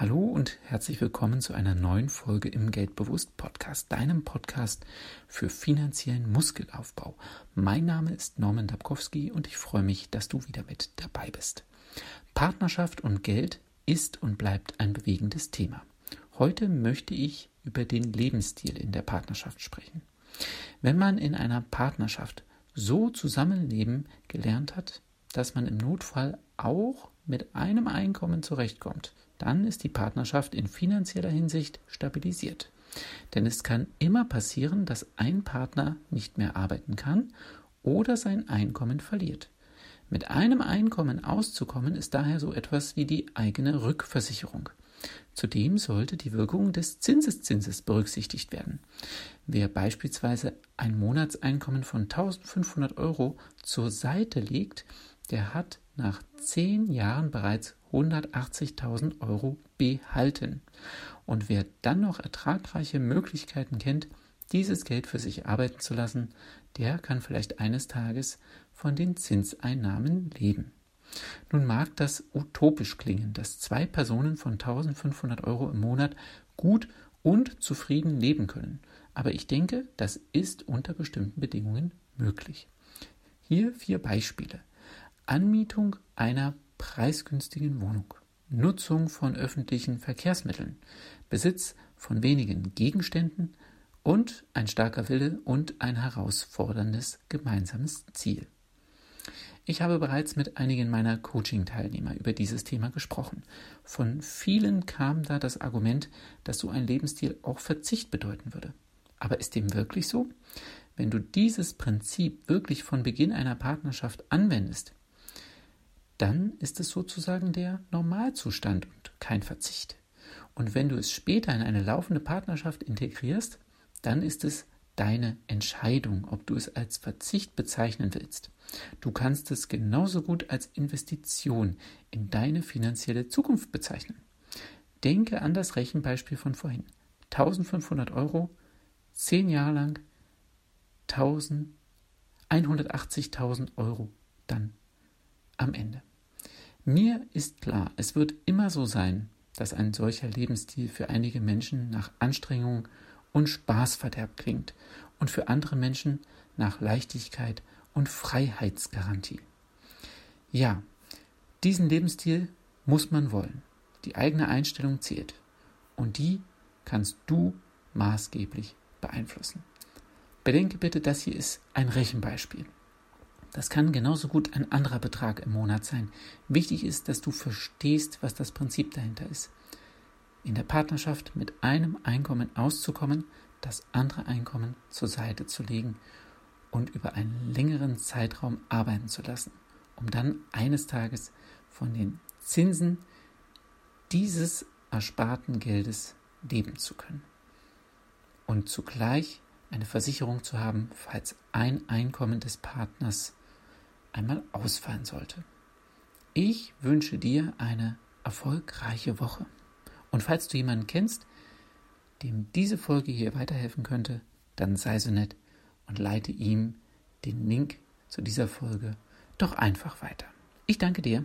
Hallo und herzlich willkommen zu einer neuen Folge im Geldbewusst Podcast, deinem Podcast für finanziellen Muskelaufbau. Mein Name ist Norman Dabkowski und ich freue mich, dass du wieder mit dabei bist. Partnerschaft und Geld ist und bleibt ein bewegendes Thema. Heute möchte ich über den Lebensstil in der Partnerschaft sprechen. Wenn man in einer Partnerschaft so zusammenleben gelernt hat, dass man im Notfall auch mit einem Einkommen zurechtkommt, dann ist die Partnerschaft in finanzieller Hinsicht stabilisiert. Denn es kann immer passieren, dass ein Partner nicht mehr arbeiten kann oder sein Einkommen verliert. Mit einem Einkommen auszukommen ist daher so etwas wie die eigene Rückversicherung. Zudem sollte die Wirkung des Zinseszinses berücksichtigt werden. Wer beispielsweise ein Monatseinkommen von 1500 Euro zur Seite legt, der hat nach zehn Jahren bereits 180.000 Euro behalten. Und wer dann noch ertragreiche Möglichkeiten kennt, dieses Geld für sich arbeiten zu lassen, der kann vielleicht eines Tages von den Zinseinnahmen leben. Nun mag das utopisch klingen, dass zwei Personen von 1500 Euro im Monat gut und zufrieden leben können. Aber ich denke, das ist unter bestimmten Bedingungen möglich. Hier vier Beispiele. Anmietung einer preisgünstigen Wohnung, Nutzung von öffentlichen Verkehrsmitteln, Besitz von wenigen Gegenständen und ein starker Wille und ein herausforderndes gemeinsames Ziel. Ich habe bereits mit einigen meiner Coaching-Teilnehmer über dieses Thema gesprochen. Von vielen kam da das Argument, dass so ein Lebensstil auch Verzicht bedeuten würde. Aber ist dem wirklich so? Wenn du dieses Prinzip wirklich von Beginn einer Partnerschaft anwendest, dann ist es sozusagen der Normalzustand und kein Verzicht. Und wenn du es später in eine laufende Partnerschaft integrierst, dann ist es deine Entscheidung, ob du es als Verzicht bezeichnen willst. Du kannst es genauso gut als Investition in deine finanzielle Zukunft bezeichnen. Denke an das Rechenbeispiel von vorhin. 1500 Euro, 10 Jahre lang, 180.000 Euro dann am Ende. Mir ist klar, es wird immer so sein, dass ein solcher Lebensstil für einige Menschen nach Anstrengung und Spaßverderb klingt und für andere Menschen nach Leichtigkeit und Freiheitsgarantie. Ja, diesen Lebensstil muss man wollen. Die eigene Einstellung zählt. Und die kannst du maßgeblich beeinflussen. Bedenke bitte, das hier ist ein Rechenbeispiel. Das kann genauso gut ein anderer Betrag im Monat sein. Wichtig ist, dass du verstehst, was das Prinzip dahinter ist. In der Partnerschaft mit einem Einkommen auszukommen, das andere Einkommen zur Seite zu legen und über einen längeren Zeitraum arbeiten zu lassen, um dann eines Tages von den Zinsen dieses ersparten Geldes leben zu können. Und zugleich eine Versicherung zu haben, falls ein Einkommen des Partners einmal ausfallen sollte. Ich wünsche dir eine erfolgreiche Woche. Und falls du jemanden kennst, dem diese Folge hier weiterhelfen könnte, dann sei so nett und leite ihm den Link zu dieser Folge doch einfach weiter. Ich danke dir.